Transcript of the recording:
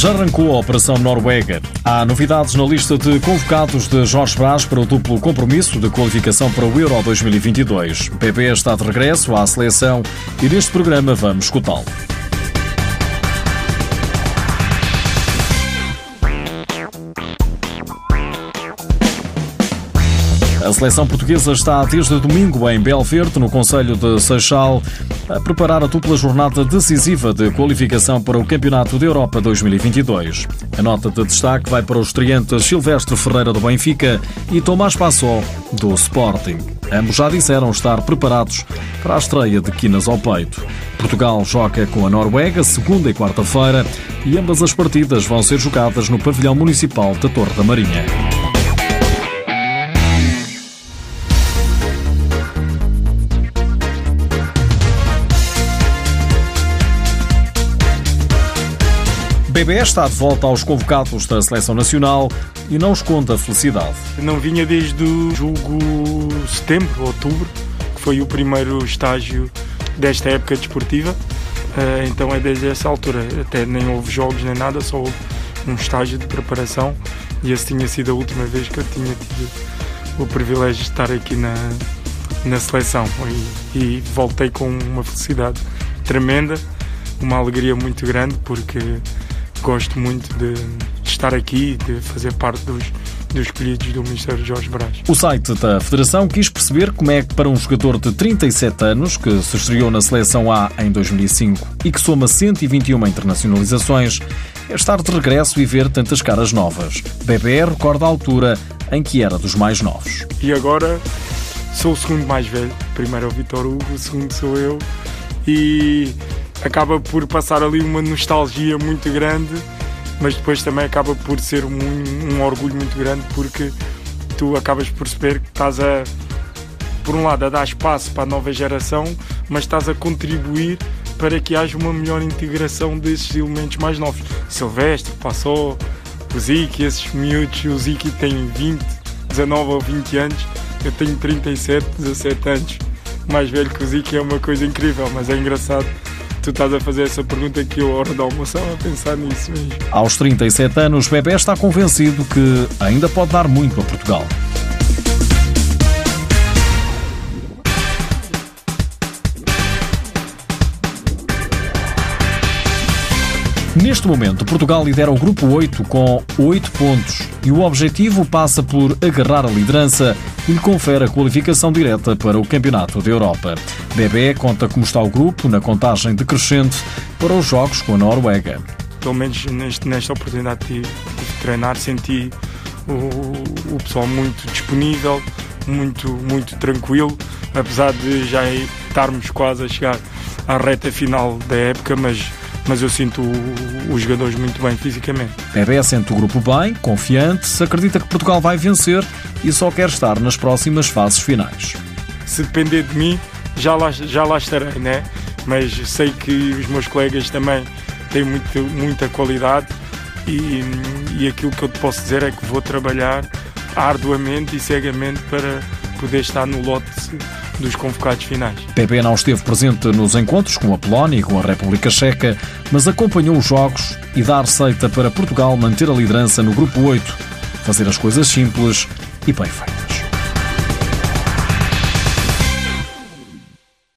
Já arrancou a Operação Noruega. Há novidades na lista de convocados de Jorge Brás para o duplo compromisso de qualificação para o Euro 2022. PP está de regresso à seleção e neste programa vamos escutá-lo. A seleção portuguesa está desde domingo em Belverde, no Conselho de Seixal, a preparar a dupla jornada decisiva de qualificação para o Campeonato da Europa 2022. A nota de destaque vai para os estreantes Silvestre Ferreira do Benfica e Tomás Passó do Sporting. Ambos já disseram estar preparados para a estreia de quinas ao peito. Portugal joga com a Noruega segunda e quarta-feira e ambas as partidas vão ser jogadas no pavilhão municipal da Torre da Marinha. BB está de volta aos convocados da Seleção Nacional e não esconde a felicidade. Não vinha desde o julgo setembro, outubro, que foi o primeiro estágio desta época desportiva. Eh, então é desde essa altura. Até nem houve jogos nem nada, só houve um estágio de preparação e esse tinha sido a última vez que eu tinha tido o privilégio de estar aqui na, na seleção e, e voltei com uma felicidade tremenda, uma alegria muito grande porque gosto muito de estar aqui, de fazer parte dos, dos escolhidos do Ministério Jorge Brás. O site da Federação quis perceber como é que para um jogador de 37 anos, que se estreou na Seleção A em 2005 e que soma 121 internacionalizações, é estar de regresso e ver tantas caras novas. Bebé recorda a altura em que era dos mais novos. E agora sou o segundo mais velho. Primeiro é o Vitor Hugo, o segundo sou eu. E acaba por passar ali uma nostalgia muito grande, mas depois também acaba por ser um, um orgulho muito grande porque tu acabas por perceber que estás a, por um lado, a dar espaço para a nova geração, mas estás a contribuir para que haja uma melhor integração desses elementos mais novos. Silvestre, passou, o Ziki, esses miúdos, o Ziki tem 20, 19 ou 20 anos, eu tenho 37, 17 anos. Mais velho que o Ziki é uma coisa incrível, mas é engraçado tu estás a fazer essa pergunta que eu, hora da almoço, a pensar nisso mesmo. Aos 37 anos, Bebé está convencido que ainda pode dar muito a Portugal. Neste momento, Portugal lidera o grupo 8 com 8 pontos e o objetivo passa por agarrar a liderança e lhe confere a qualificação direta para o Campeonato da Europa. Bebé conta como está o grupo na contagem decrescente para os jogos com a Noruega. Pelo menos neste, nesta oportunidade de, de treinar, senti o, o pessoal muito disponível, muito, muito tranquilo, apesar de já estarmos quase a chegar à reta final da época, mas mas eu sinto os jogadores muito bem fisicamente. Bebé sente o grupo bem, confiante, se acredita que Portugal vai vencer e só quer estar nas próximas fases finais. Se depender de mim, já lá, já lá estarei, né? Mas sei que os meus colegas também têm muito, muita qualidade e, e aquilo que eu te posso dizer é que vou trabalhar arduamente e cegamente para poder estar no lote dos convocados finais. Pepe não esteve presente nos encontros com a Polónia e com a República Checa, mas acompanhou os jogos e dá receita para Portugal manter a liderança no grupo 8, fazer as coisas simples e bem feitas.